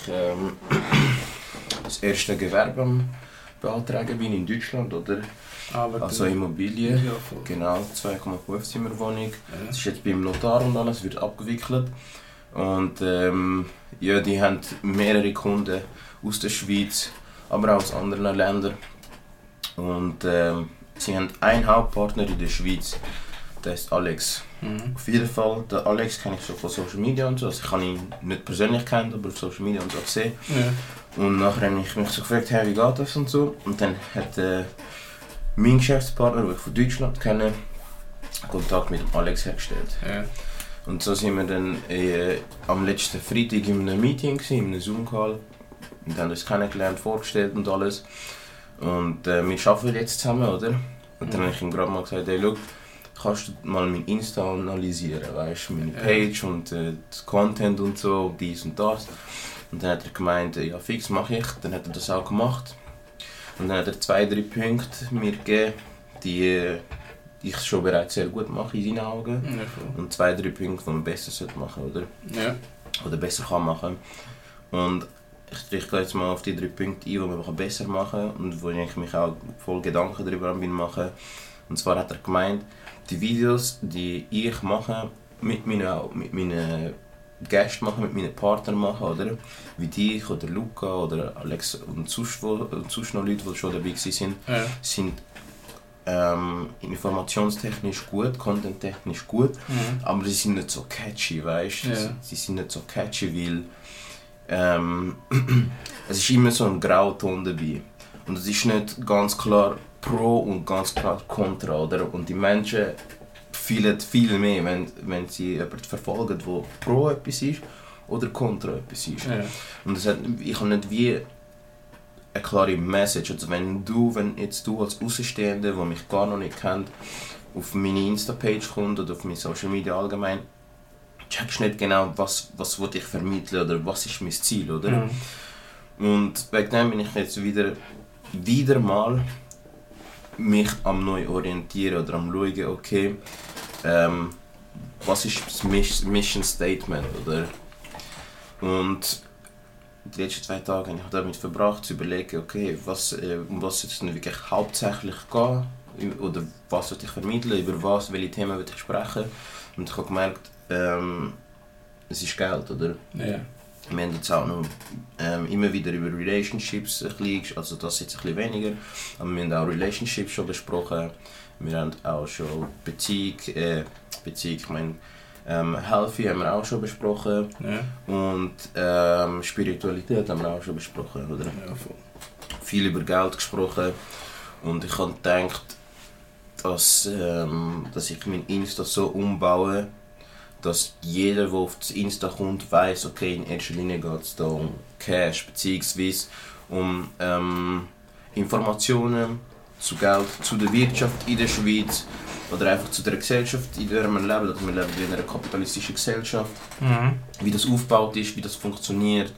ich ähm, das erste Gewerbe am beantragen bin in Deutschland, oder? Aber Also Immobilie. Ja. Genau, 2,5 Zimmerwohnung. Es ist jetzt beim Notar und alles, wird abgewickelt. Und ähm, ja, die haben mehrere Kunden aus der Schweiz, aber auch aus anderen Ländern. Und ähm, sie haben einen Hauptpartner in der Schweiz, der ist Alex. Mhm. Auf jeden Fall, den Alex kenne ich schon von Social Media und so. Also ich habe ihn nicht persönlich kennt, aber auf Social Media und so gesehen. Ja. Und nachher habe ich mich so gefragt, hey, wie geht das und so. Und dann hat äh, mein Geschäftspartner, den ich von Deutschland kenne, Kontakt mit dem Alex hergestellt. Ja. Und so sind wir dann äh, am letzten Freitag in einem Meeting, gewesen, in einem Zoom-Call. Und haben uns kennengelernt, vorgestellt und alles. Und äh, wir arbeiten jetzt zusammen, oder? Und dann Mhm. habe ich ihm gerade mal gesagt, hey, schau, kannst du mal mein Insta analysieren, weißt du, meine. Page und äh, das Content und so, dies und das. Und dann hat er gemeint, äh, ja fix, mache ich. Dann hat er das auch gemacht. Und dann hat er zwei, drei Punkte mir gegeben, die äh, ich schon bereits sehr gut mache in seinen Augen. Ja. Und zwei, drei Punkte, die man besser sollte machen oder? Ja. Oder besser kann machen. Und ich, ich gehe jetzt mal auf die drei Punkte ein, die man besser machen kann und wo ich mich auch voll Gedanken darüber bin machen. Und zwar hat er gemeint, die Videos, die ich mache, mit meinen, mit meinen Gästen mache, mit meinen Partnern mache, oder? Wie dich oder Luca oder Alex und sonst, wo, und sonst noch Leute, die schon dabei waren, Ja. sind ähm, informationstechnisch gut, contenttechnisch gut. Mhm. Aber sie sind nicht so catchy, weißt du? Ja. Sie, sie sind nicht so catchy, weil ähm, es ist immer so ein Grauton dabei. Und es ist nicht ganz klar pro und ganz klar contra, oder? Und die Menschen fühlen viel mehr, wenn, wenn sie jemanden verfolgen, der pro etwas ist oder contra etwas ist. Ja. Und es hat, ich habe nicht wie eine klare Message. Also wenn du, wenn jetzt du als Außenstehender, der mich gar noch nicht kennt, auf meine Insta-Page kommt oder auf meine Social Media allgemein, checkst nicht genau, was, was will ich vermitteln oder was ist mein Ziel, oder? Mhm. Und wegen dem bin ich jetzt wieder, wieder mal mich am neu orientieren oder am schauen, okay, ähm, was ist das Mis- Mission Statement, oder? Und die letzten zwei Tage habe ich damit verbracht, zu überlegen, okay, was, äh, um was soll es denn wirklich hauptsächlich gehen? Oder was soll ich vermitteln? Über was, welche Themen will ich sprechen? Und ich habe gemerkt, ähm, es ist Geld, oder? Ja. Wir haben jetzt auch noch ähm, immer wieder über Relationships ein bisschen, also das jetzt ein bisschen weniger, aber wir haben auch Relationships schon besprochen. Wir haben auch schon Beziehung, äh, Beziehung, ich meine, ähm, Healthy haben wir auch schon besprochen Ja. und ähm, Spiritualität haben wir auch schon besprochen, oder? Ja. Viel über Geld gesprochen und ich habe gedacht, dass, ähm, dass ich mein Insta so umbaue, dass jeder, der auf das Insta kommt, weiß, okay, in erster Linie geht es da um Cash, beziehungsweise um ähm, Informationen zu Geld, zu der Wirtschaft in der Schweiz oder einfach zu der Gesellschaft, in der wir leben. Also wir leben in einer kapitalistischen Gesellschaft Mhm. wie das aufgebaut ist, wie das funktioniert,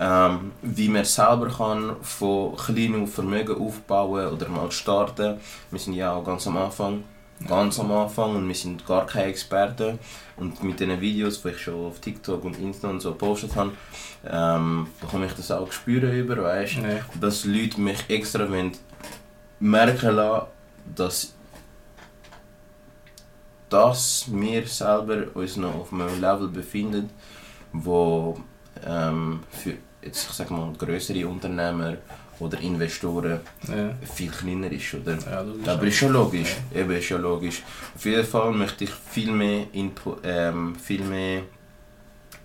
ähm, wie man selber kann von kleinem auf Vermögen aufbauen oder mal starten. Wir sind ja auch ganz am Anfang, ganz am Anfang und wir sind gar keine Experten. Und mit den Videos, die ich schon auf TikTok und Insta und so gepostet habe, ähm, bekomme ich das auch spüren über, weißt? Ja. dass Leute mich extra merken lassen, dass dass wir selber uns noch auf einem Level befinden, wo ähm, für jetzt, ich sag mal, größere Unternehmer oder Investoren Ja. viel kleiner ist, oder? Ja. Aber ist schon logisch, eben ist ja logisch. Auf jeden Fall möchte ich viel mehr, Input, ähm, viel mehr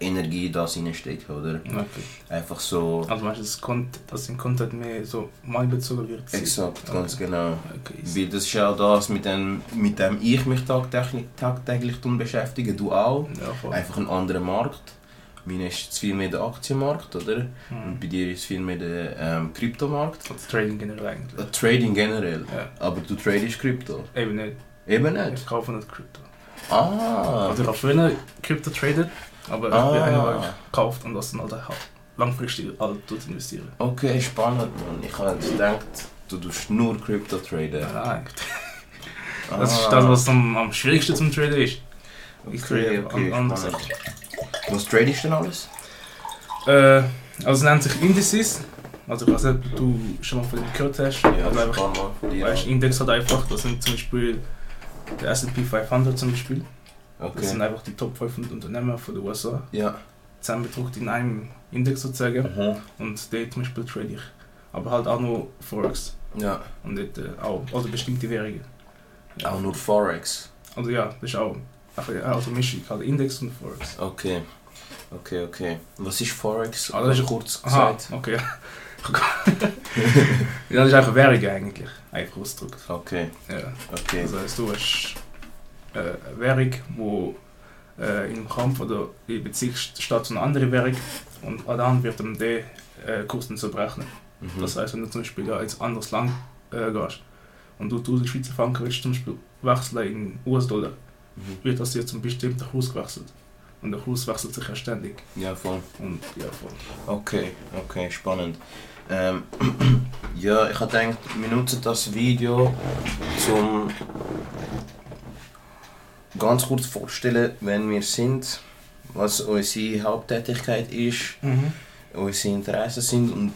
Energie in das hineinstecken, oder? Okay. Einfach so, Also meinst du, dass, Content, dass im Content mehr so malbezogen wird? exakt, Okay. ganz genau. Okay. Weil das ist ja auch das, mit dem, mit dem ich mich tagtäglich, tagtäglich beschäftige, du auch. Ja. Einfach ein anderer Markt. Meine ist jetzt viel mehr der Aktienmarkt, oder? Und Mhm. bei dir ist viel mehr der ähm, Kryptomarkt. Das Trading generell eigentlich. Äh, Trading generell. Ja. Aber du tradest Krypto. Eben nicht. Eben Ich nicht. kaufe nicht Krypto. Ah. Also ich habe früher Krypto tradet, aber ich Ah. bin einer, der gekauft und das dann halt langfristig halt investieren. Okay, spannend, Mann. Ich habe jetzt gedacht, du tust nur Krypto traden. Nein. Das ist das, was am, am schwierigsten zum Traden ist. Ich Okay, okay, an andere spannend. Sachen. Was tradest du denn alles? Äh, Also es nennt sich Indices. Also ich weiß nicht, ob du schon mal von dem gehört hast. Ja, also ein einfach, von dir. weißt, Index hat einfach, das sind zum Beispiel der S&P 500 zum Beispiel. Das sind Okay. einfach die Top 500 Unternehmen von den USA. Ja. Zusammengedruckt in einem Index sozusagen. Mhm. Und dort zum Beispiel trade ich. Aber halt auch nur Forex. Ja. Und dort äh, auch, also bestimmte Währungen. Auch nur Forex. Also ja, das ist auch einfach also halt Index und Forex. Okay. Okay, okay. Was ist Forex? Ah, das ist- kurz Aha, gesagt. okay. ja, das ist einfach Währung eigentlich, einfach ausgedrückt. Okay, Ja. okay. Das heißt, du hast äh, eine Währung, wo äh, im Kampf oder in Beziehung steht zu einer anderen Währung und dann wird um den äh, Kurs dann so berechnet. Mhm. Das heißt, wenn du zum Beispiel ja, ins anderes Land äh, gehst und du 1000 Schweizer Franken willst zum Beispiel wechseln in US-Dollar. Wird das jetzt zum bestimmten Kurs gewechselt. Und der Kurs wechselt sich ja ständig. Ja, voll. Und ja, voll. Okay, okay, spannend. Ähm, ja, ich habe gedacht, wir nutzen das Video zum ganz kurz vorstellen, wenn wir sind, was unsere Haupttätigkeit ist, unsere Interessen sind und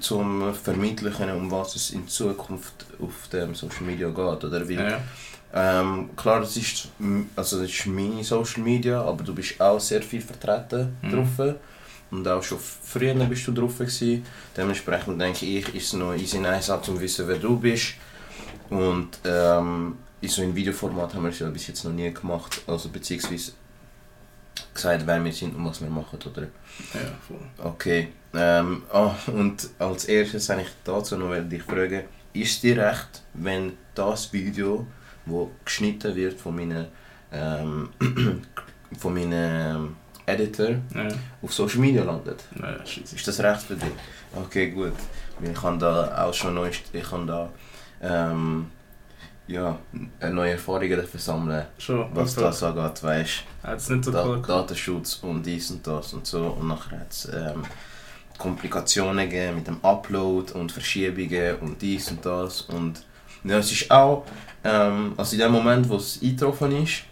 zum Vermitteln, um was es in Zukunft auf dem Social Media geht. Oder? Weil, ja. Ähm, klar, das ist, also das ist meine Social Media, aber du bist auch sehr viel vertreten Mhm. drauf. Und auch schon früher bist du drauf. Gewesen. Dementsprechend denke ich, ist es noch easy nice, auch, um zu wissen, wer du bist. Und ähm, in so einem Videoformat haben wir es ja bis jetzt noch nie gemacht. Also beziehungsweise gesagt, wer wir sind und was wir machen, oder? ja, voll. Okay. Ähm, ah, und als erstes habe ich dazu noch dich fragen, ist dir recht, wenn das Video, wo geschnitten wird von meinen, ähm, von meinen Editor, Ja, auf Social Media landet? ja. Ist das recht für dich? Okay, gut. Ich kann da auch schon neu, ich da ähm, ja, neue Erfahrungen dafür sammeln, Schon, was also, das angeht, weißt es nicht so da, Datenschutz und dies und das und so. Und nachher hat es ähm, Komplikationen gegeben mit dem Upload und Verschiebungen und dies und das. Und es ist auch, ähm, also in dem Moment, wo es eingetroffen ist,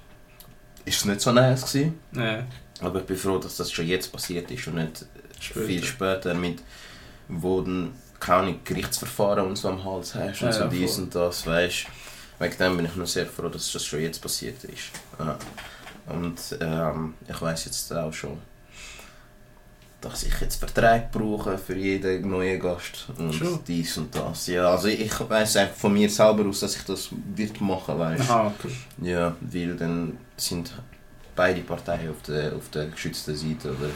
ist es nicht so nice gewesen. Ja, Aber ich bin froh, dass das schon jetzt passiert ist und nicht später. viel später mit, wo dann keine Gerichtsverfahren und so am Hals hast und Ja, so ja, dies voll. und das, weißt Wegen dem bin ich noch sehr froh, dass das schon jetzt passiert ist. Ja. Und ähm, ich weiß jetzt auch schon, dass ich jetzt Verträge brauche für jeden neuen Gast und Schon? dies und das. Ja, also ich weiß einfach von mir selber aus, dass ich das wird machen, weißt Aha, okay. Ja, weil dann sind beide Parteien auf der, auf der geschützten Seite, oder?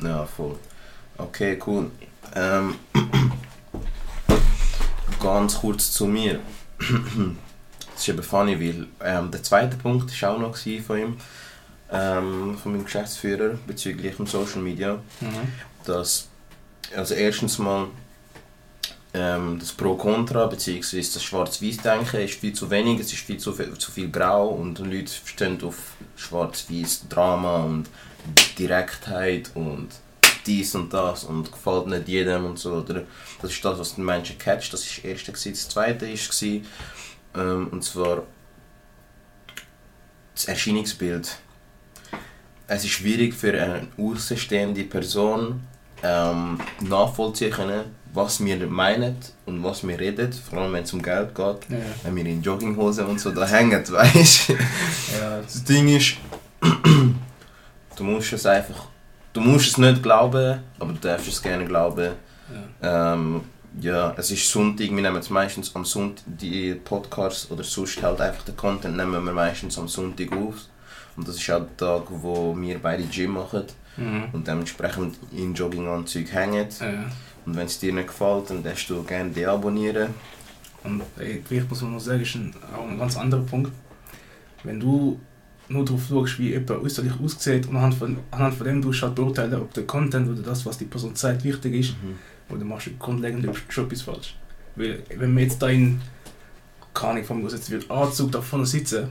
Ja. Ja, voll. Okay, cool. Ähm, ganz kurz zu mir. Das ist eben funny, weil ähm, der zweite Punkt war auch noch von ihm, ähm, von meinem Geschäftsführer bezüglich dem Social Media, Mhm. dass also erstens mal ähm, das Pro-Contra bzw. das Schwarz-Weiß-Denken ist viel zu wenig, es ist viel zu viel, zu viel Grau und die Leute stehen auf Schwarz-Weiß Drama und Direktheit und dies und das und gefällt nicht jedem und so. Oder? Das ist das, was den Menschen catcht. Das ist das Erste. Gewesen. Das Zweite war, ähm, und zwar das Erscheinungsbild. Es ist schwierig für eine außenstehende Person ähm, nachvollziehen können, was wir meinen und was wir reden, vor allem wenn es um Geld geht. Ja. Wenn wir in Jogginghosen und so da hängen, weißt du. Ja, Das Ding ist, du musst es einfach, du musst es nicht glauben, aber du darfst es gerne glauben. ja. Ähm, ja, es ist Sonntag, wir nehmen es meistens am Sonntag, die Podcasts oder sonst halt einfach den Content nehmen wir meistens am Sonntag auf. Und das ist auch der Tag, wo wir beide Gym machen Mhm. und dementsprechend in Jogginganzug hängen. Ja. Und wenn es dir nicht gefällt, dann darfst du gerne deabonnieren. Und ey, vielleicht muss man noch sagen, ist ein, auch ein ganz anderer Punkt. Wenn du nur darauf schaust, wie jemand äußerlich aussieht und anhand von, anhand von dem du halt beurteilen, ob der Content oder das, was die Person sagt, wichtig ist, oder machst du grundlegend schon etwas falsch. Weil, wenn wir jetzt da in, keine Ahnung, aus jetzt wird Anzug da vorne sitzen,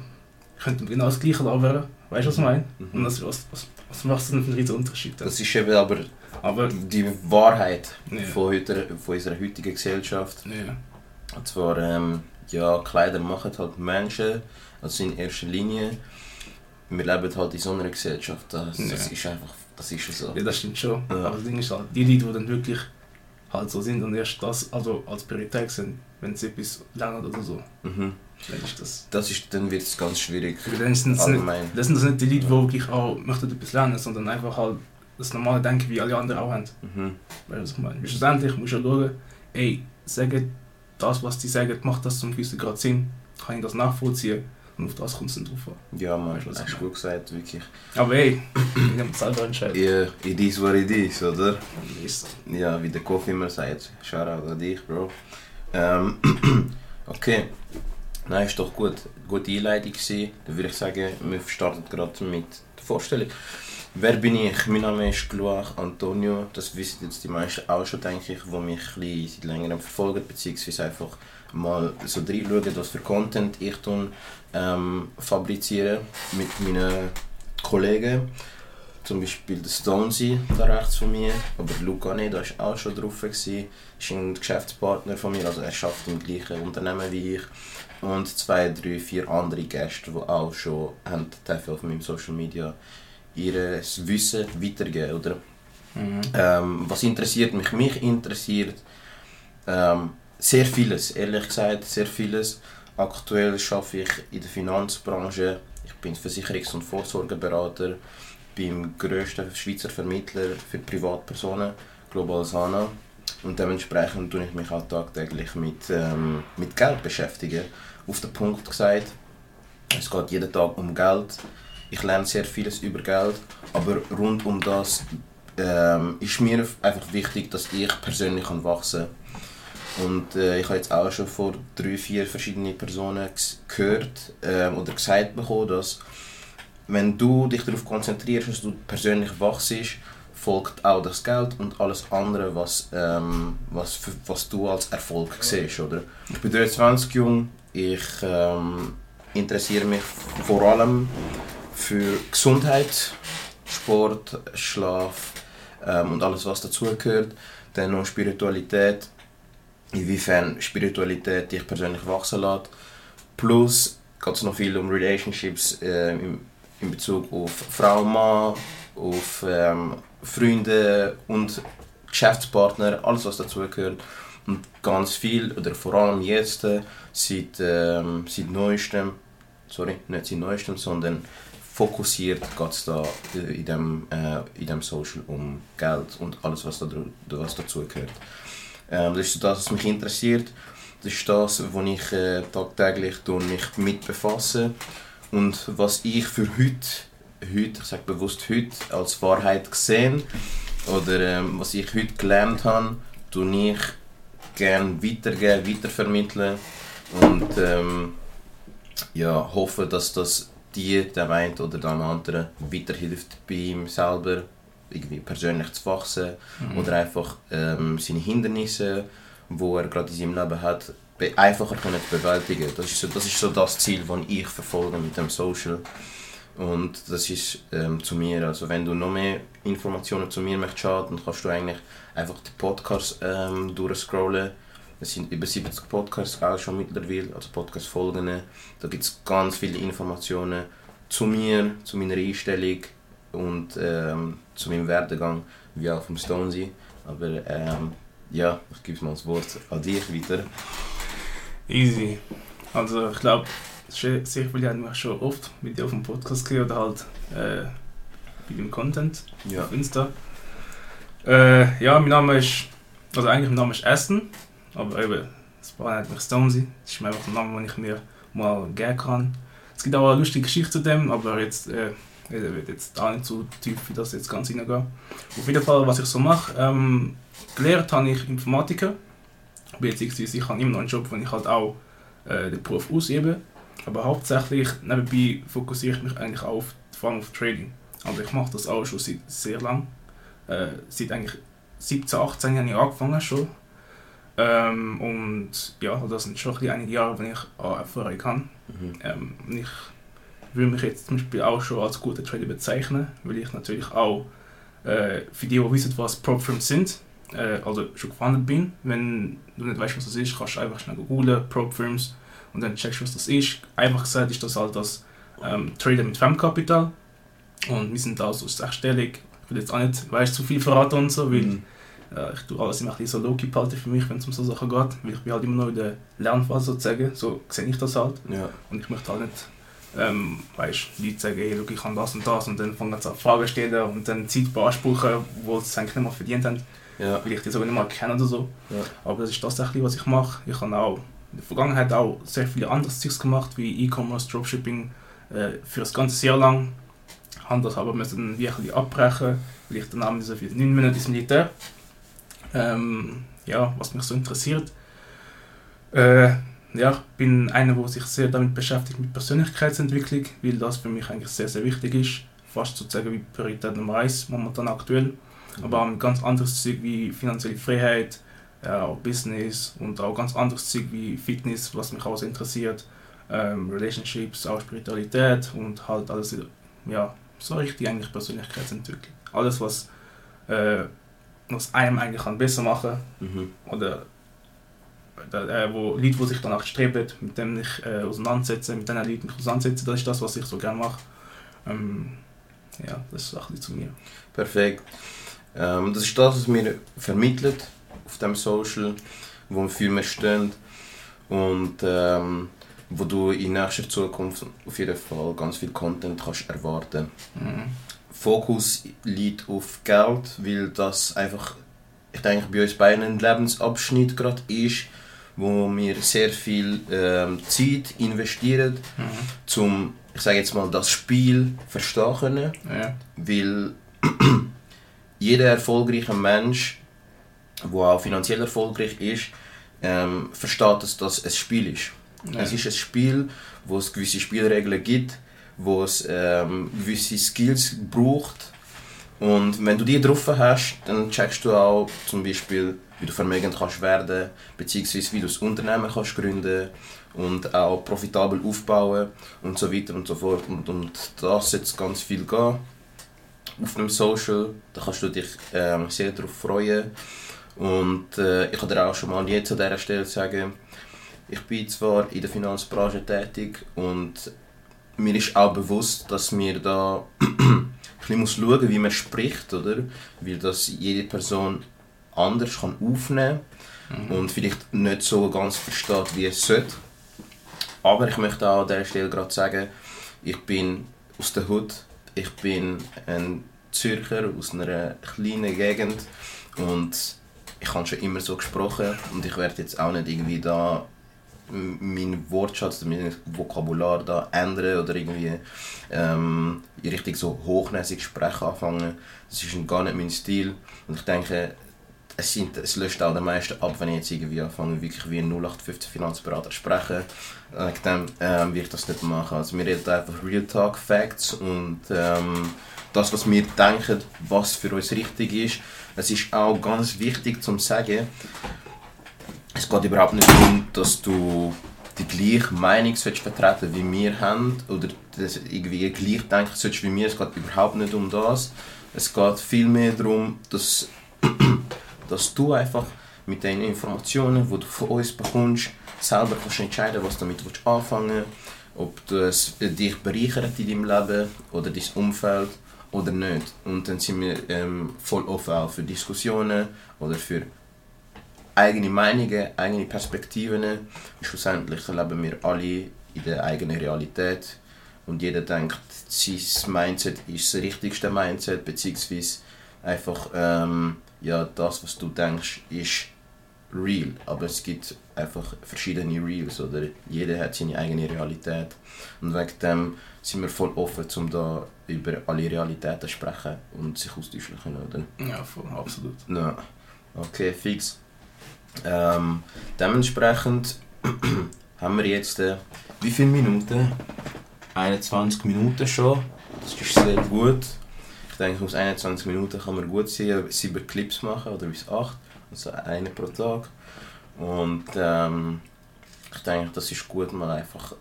könnten wir genau das gleiche labern, weißt du, was ich meine? Und Mhm. das, was, was, was macht das einen riesen Unterschied? Das ist eben aber Aber, die Wahrheit ja, von, heute, von unserer heutigen Gesellschaft. ja, Und zwar, ähm, ja, Kleider machen halt Menschen, also in erster Linie. Wir leben halt in so einer Gesellschaft, das, das Ja. ist einfach, Das ist schon so. Ja, das stimmt schon. Aber das Ding ist halt, die Leute, die dann wirklich halt so sind und erst das also als Priorität sind, wenn sie etwas lernen oder so, Mhm. dann ist das. Das ist, dann wird es ganz schwierig. Dann sind es nicht, das sind das nicht die Leute, die wirklich auch möchten etwas lernen, sondern einfach halt das normale Denken, wie alle anderen auch haben. Mhm. Weißt du, ich meine? Schlussendlich musst du ja schauen, ey, sagen das, was die sagen, macht das zum gewissen Grad Sinn, kann ich das nachvollziehen und auf das kommt es dann drauf an. Ja, man, Weißt was hast ich du gut gesagt, wirklich. Aber ey, ich muss selber entscheiden. Ja, it is what it is, oder? Ja, wie der Kofi immer sagt. Shoutout an dich, Bro. Ähm, okay. Nein, ist doch gut. Gute Einleitung gewesen. Dann würde ich sagen, wir starten gerade mit der Vorstellung. Wer bin ich? Mein Name ist Gluach Antonio. Das wissen jetzt die meisten auch schon, denke ich, die mich seit längerem verfolgen, beziehungsweise einfach mal so reinschauen, was für Content ich tun, ähm, fabriziere mit meinen Kollegen. Zum Beispiel der Stonesy da rechts von mir, aber Luca nicht, da war auch schon drauf. Gewesen. ist ein Geschäftspartner von mir, also er arbeitet im gleichen Unternehmen wie ich. Und zwei, drei, vier andere Gäste, die auch schon haben auf meinem Social Media ihr Wissen weitergeben, oder? Mhm. Ähm, was interessiert mich? Mich interessiert ähm, sehr vieles, ehrlich gesagt, sehr vieles. Aktuell arbeite ich in der Finanzbranche. Ich bin Versicherungs- und Vorsorgeberater beim grössten Schweizer Vermittler für Privatpersonen, Global Sana. Und dementsprechend tue ich mich auch tagtäglich mit, ähm, mit Geld beschäftigen. Auf den Punkt gesagt, es geht jeden Tag um Geld. Ich lerne sehr vieles über Geld, aber rund um das ähm, ist mir einfach wichtig, dass ich persönlich kann wachsen kann. Und äh, ich habe jetzt auch schon vor drei, vier verschiedenen Personen gehört ähm, oder gesagt bekommen, dass wenn du dich darauf konzentrierst, dass du persönlich wachst, folgt auch das Geld und alles andere, was, ähm, was, was du als Erfolg siehst. Oder? Ich bin 23 jung, ich ähm, interessiere mich vor allem für Gesundheit, Sport, Schlaf ähm, und alles, was dazugehört. Dann noch Spiritualität, inwiefern Spiritualität dich persönlich wachsen lässt. Plus geht es noch viel um Relationships äh, in, in Bezug auf Frau, Mann, auf ähm, Freunde und Geschäftspartner, alles was dazugehört. Und ganz viel, oder vor allem jetzt, äh, seit, ähm, seit neuestem, sorry, nicht seit neuestem, sondern fokussiert geht es da äh, in dem, äh, in dem Social um Geld und alles, was, da, was dazugehört. Ähm, das ist so das, was mich interessiert. Das ist das, wo ich äh, tagtäglich mich mit befasse. Und was ich für heute, heute, ich sage bewusst heute, als Wahrheit gesehen oder ähm, was ich heute gelernt habe, tue ich gerne weitergeben, weitervermitteln und ähm, ja, hoffe, dass das die, dem einen oder dem anderen weiterhilft, bei ihm selber irgendwie persönlich zu wachsen Mhm. oder einfach ähm, seine Hindernisse, wo er gerade in seinem Leben hat, einfacher können zu bewältigen. Das ist so das, ist so das Ziel, das ich verfolge mit dem Social. Und das ist ähm, zu mir, also wenn du noch mehr Informationen zu mir möchtest dann kannst du eigentlich einfach die Podcasts ähm, durchscrollen. Es sind über 70 Podcasts auch schon mittlerweile, also Podcast-Folgen. Da gibt es ganz viele Informationen zu mir, zu meiner Einstellung und ähm, zu meinem Werdegang, wie auch vom Stonesy. Aber ähm, ja, ich gebe mal das Wort an dich weiter. Easy. Also ich glaube, viele haben mich schon oft mit dir auf dem Podcast gehört oder halt äh, bei dem Content Ja. auf Insta. Äh, ja, mein Name ist, also eigentlich mein Name ist Aston, aber eben, das war nicht mich Stonesy. Das ist einfach ein Name, den ich mir mal geben kann. Es gibt auch eine lustige Geschichte zu dem, aber jetzt, äh, ich will jetzt auch nicht so tief in das jetzt ganz hineingehen. Auf jeden Fall, was ich so mache, ähm, gelernt habe ich Informatiker, beziehungsweise ich habe immer noch einen Job, wo ich halt auch äh, den Beruf ausübe. Aber hauptsächlich nebenbei fokussiere ich mich eigentlich auch auf, vor allem auf Trading. Also ich mache das auch schon seit sehr lang. Äh, seit eigentlich 17, 18 habe ich angefangen schon. Ähm, und ja, das sind schon einige Jahre, die ich an Erfahrung habe. Mhm. Ähm, ich würde mich jetzt zum Beispiel auch schon als guter Trader bezeichnen, weil ich natürlich auch äh, für die, die wissen, was Prop-Firms sind, äh, also schon gewandert bin. Wenn du nicht weißt, was das ist, kannst du einfach schnell googeln, Prop-Firms, und dann checkst du, was das ist. Einfach gesagt ist das halt das ähm, Trader mit Fremdkapital. Und wir sind da so sechsstellig, will jetzt auch nicht, weißt, zu viel verraten und so, weil Mhm. Äh, ich tue alles immer ein bisschen so low behalten für mich, wenn es um so Sachen geht, weil ich bin halt immer noch in der Lernphase sozusagen, so sehe ich das halt. Ja. Und ich möchte halt nicht, ähm, weißt, Leute sagen, hey, look, ich kann das und das und dann fangen sie an Fragen stellen und dann Zeit beanspruchen, wo sie es eigentlich nicht mehr verdient haben, Ja. weil ich die sogar nicht mal kenne oder so. Ja. Aber das ist tatsächlich, was ich mache. Ich habe auch in der Vergangenheit auch sehr viele andere Zeugs gemacht, wie E-Commerce, Dropshipping, äh, für das ganze Jahr lang. Habe das aber müssen ein bisschen abbrechen, weil ich dann haben so für neun Monate ins Militär. Ähm, ja, was mich so interessiert. Äh, ja, ich bin einer, der sich sehr damit beschäftigt mit Persönlichkeitsentwicklung, weil das für mich eigentlich sehr, sehr wichtig ist. Fast sozusagen wie Priorität Nummer eins momentan aktuell. Aber auch ein ganz anderes Zeug wie finanzielle Freiheit, auch Business und auch ganz anderes Zeug wie Fitness, was mich auch sehr interessiert. Ähm, Relationships, auch Spiritualität und halt alles, ja, so richtig eigentlich Persönlichkeitsentwicklung. Alles, was, äh, was einem eigentlich kann besser machen Mhm. oder äh, wo Leute, die sich danach streben, mit denen ich äh, auseinandersetze, mit diesen Leuten mich auseinandersetze, das ist das, was ich so gerne mache. Ähm, ja, das ist ein zu mir. Perfekt. Ähm, das ist das, was wir vermittelt auf dem Social, wo wir viel mehr stehen und ähm, wo du in nächster Zukunft auf jeden Fall ganz viel Content kannst erwarten. Mhm. Fokus liegt auf Geld, weil das einfach, ich denke, bei uns beiden ein Lebensabschnitt gerade ist, wo wir sehr viel ähm, Zeit investieren, Mhm. zum, ich sage jetzt mal, das Spiel verstehen können. Ja. Weil jeder erfolgreiche Mensch, der auch finanziell erfolgreich ist, ähm, versteht, dass das ein Spiel ist. Ja. Es ist ein Spiel, wo es gewisse Spielregeln gibt, wo es ähm, gewisse Skills braucht. Und wenn du die drauf hast, dann checkst du auch zum Beispiel, wie du vermögend kannst werden, beziehungsweise wie du das Unternehmen kannst gründen und auch profitabel aufbauen und so weiter und so fort. Und, und da sollte es ganz viel gehen auf dem Social. Da kannst du dich ähm, sehr darauf freuen. Und äh, ich kann dir auch schon mal jetzt an dieser Stelle sagen, ich bin zwar in der Finanzbranche tätig und mir ist auch bewusst, dass mir da ein bisschen muss schauen wie man spricht, oder? Weil das jede Person anders kann aufnehmen Mhm. und vielleicht nicht so ganz versteht, wie es sollte. Aber ich möchte auch an dieser Stelle gerade sagen, ich bin aus der Hut, ich bin ein Zürcher aus einer kleinen Gegend und ich habe schon immer so gesprochen und ich werde jetzt auch nicht irgendwie da m- meinen Wortschatz, mein Vokabular da ändern oder irgendwie ähm, in Richtung so hochnäsig sprechen anfangen. Das ist gar nicht mein Stil und ich denke, es, sind, es löscht auch den meisten ab, wenn ich jetzt irgendwie anfange, wirklich wie ein 0815 Finanzberater sprechen. Wegen dem ähm, will ich das nicht machen. Also wir reden einfach Real Talk Facts und ähm, das, was wir denken, was für uns richtig ist. Es ist auch ganz wichtig zu sagen, es geht überhaupt nicht darum, dass du die gleiche Meinung vertreten wie wir haben oder das irgendwie gleich denken sollst wie wir. Es geht überhaupt nicht um das. Es geht vielmehr darum, dass, dass du einfach mit den Informationen, die du von uns bekommst, selber kannst entscheiden, was du damit willst anfangen ob du es dich bereichert in deinem Leben oder dein Umfeld oder nicht. Und dann sind wir ähm, voll offen auch für Diskussionen oder für eigene Meinungen, eigene Perspektiven. Schlussendlich leben wir alle in der eigenen Realität und jeder denkt, sein Mindset ist das richtigste Mindset, beziehungsweise einfach ähm, ja, das, was du denkst, ist real. Aber es gibt einfach verschiedene Reals, oder? Jeder hat seine eigene Realität. Und wegen dem sind wir voll offen, um da über alle Realitäten zu sprechen und sich austauschen können, oder? Ja, voll, absolut. Ja. Okay, fix. Ähm, dementsprechend haben wir jetzt äh, wie viele Minuten? 21 Minuten schon. Das ist sehr gut. Ich denke, aus 21 Minuten kann man gut sieben, Clips machen oder bis 8. Also eine pro Tag. Und ähm, ich denke, das ist gut, mal einfach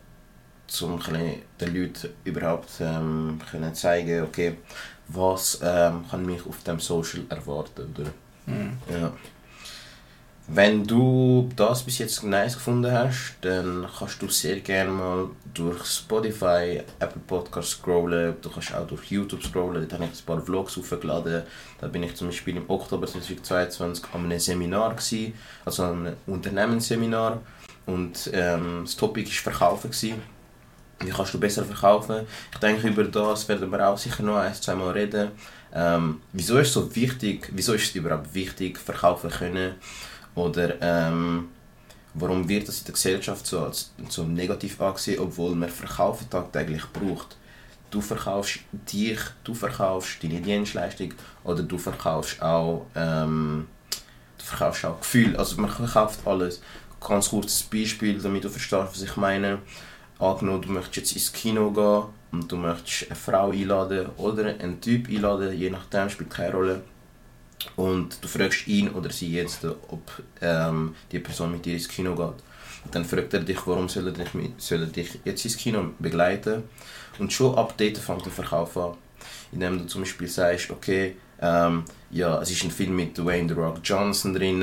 um den Leuten überhaupt ähm, können zeigen, okay, was ähm, kann mich auf dem Social erwarten, oder? Mhm. Ja. Wenn du das bis jetzt nice gefunden hast, dann kannst du sehr gerne mal durch Spotify, Apple Podcasts scrollen. Du kannst auch durch YouTube scrollen. Dort habe ich ein paar Vlogs hochgeladen. Da bin ich zum Beispiel im Oktober 2022 an einem Seminar, gewesen, also an einem Unternehmensseminar. Und ähm, das Topic war Verkaufen. Gewesen. Wie kannst du besser verkaufen? Ich denke, über das werden wir auch sicher noch ein, zwei Mal reden. Ähm, wieso ist es so wichtig, wieso ist es überhaupt wichtig, verkaufen können? Oder ähm, warum wird das in der Gesellschaft so, als, so negativ angesehen, obwohl man Verkaufen tagtäglich braucht? Du verkaufst dich, du verkaufst deine Dienstleistung oder du verkaufst auch, ähm, du verkaufst auch Gefühl. Also man verkauft alles. Ganz kurzes Beispiel, damit du verstehst, was ich meine. Angenommen, du möchtest jetzt ins Kino gehen und du möchtest eine Frau einladen oder einen Typ einladen, je nachdem, spielt keine Rolle und du fragst ihn oder sie jetzt, ob ähm, die Person mit dir ins Kino geht. Und dann fragt er dich, warum soll er dich, soll er dich jetzt ins Kino begleiten. Und schon ab fängt der Verkauf an. Indem du zum Beispiel sagst, okay, ähm, ja, es ist ein Film mit Dwayne The Rock Johnson drin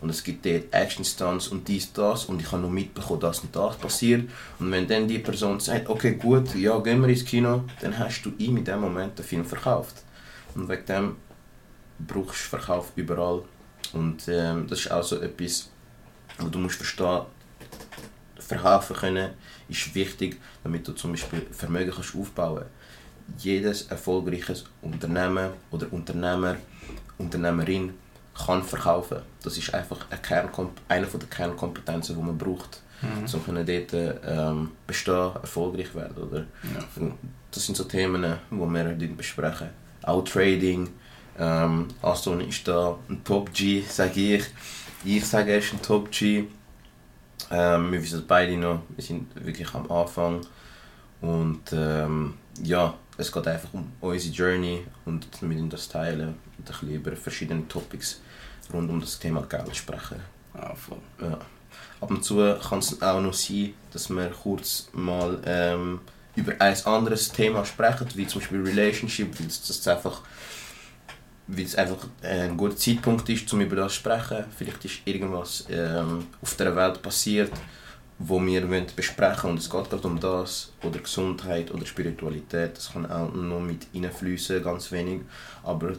und es gibt dort Action Stunts und dies, das und ich habe noch mitbekommen, dass und das passiert. Und wenn dann die Person sagt, okay, gut, ja, gehen wir ins Kino, dann hast du ihm in dem Moment den Film verkauft. Und wegen dem brauchst Verkauf überall. Und ähm, das ist auch so etwas, wo du musst verstehen, verkaufen können ist wichtig, damit du zum Beispiel Vermögen kannst aufbauen Jedes erfolgreiches Unternehmen oder Unternehmer, Unternehmerin kann verkaufen. Das ist einfach eine, Kernkomp eine der Kernkompetenzen, die man braucht, mhm. um dort ähm, bestehen, erfolgreich werden. Oder? Ja. Das sind so Themen, die wir besprechen. Auch Trading, ähm, Aston ist da ein Top G, sage ich. Ich sage, er ist ein Top G. Ähm, wir wissen beide noch, wir sind wirklich am Anfang. Und ähm, ja, es geht einfach um unsere Journey und wir wollen das teilen und ein bisschen über verschiedene Topics rund um das Thema Geld sprechen. Ah, voll. Ja. Ab und zu kann es auch noch sein, dass wir kurz mal ähm, über ein anderes Thema sprechen, wie zum Beispiel Relationship, weil das einfach weil es einfach ein guter Zeitpunkt ist, um über das zu sprechen. Vielleicht ist irgendwas ähm, auf der Welt passiert, wo wir besprechen und es geht gerade um das oder Gesundheit oder Spiritualität. Das kann auch noch mit reinfließen, ganz wenig. Aber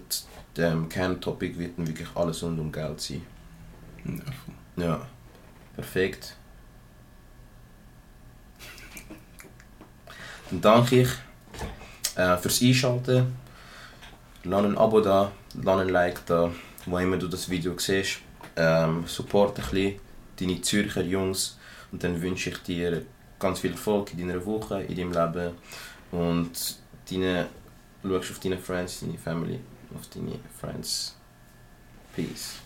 der ähm, Kerntopic wird dann wirklich alles rund um Geld sein. Ja, ja. perfekt. Dann danke ich äh, fürs Einschalten. Lass ein Abo da, lass ein Like da, wo immer du das Video siehst. Ähm, support ein bisschen deine Zürcher Jungs und dann wünsche ich dir ganz viel Erfolg in deiner Woche, in deinem Leben und deine, schaust auf deine Friends, deine Family, auf deine Friends. Peace.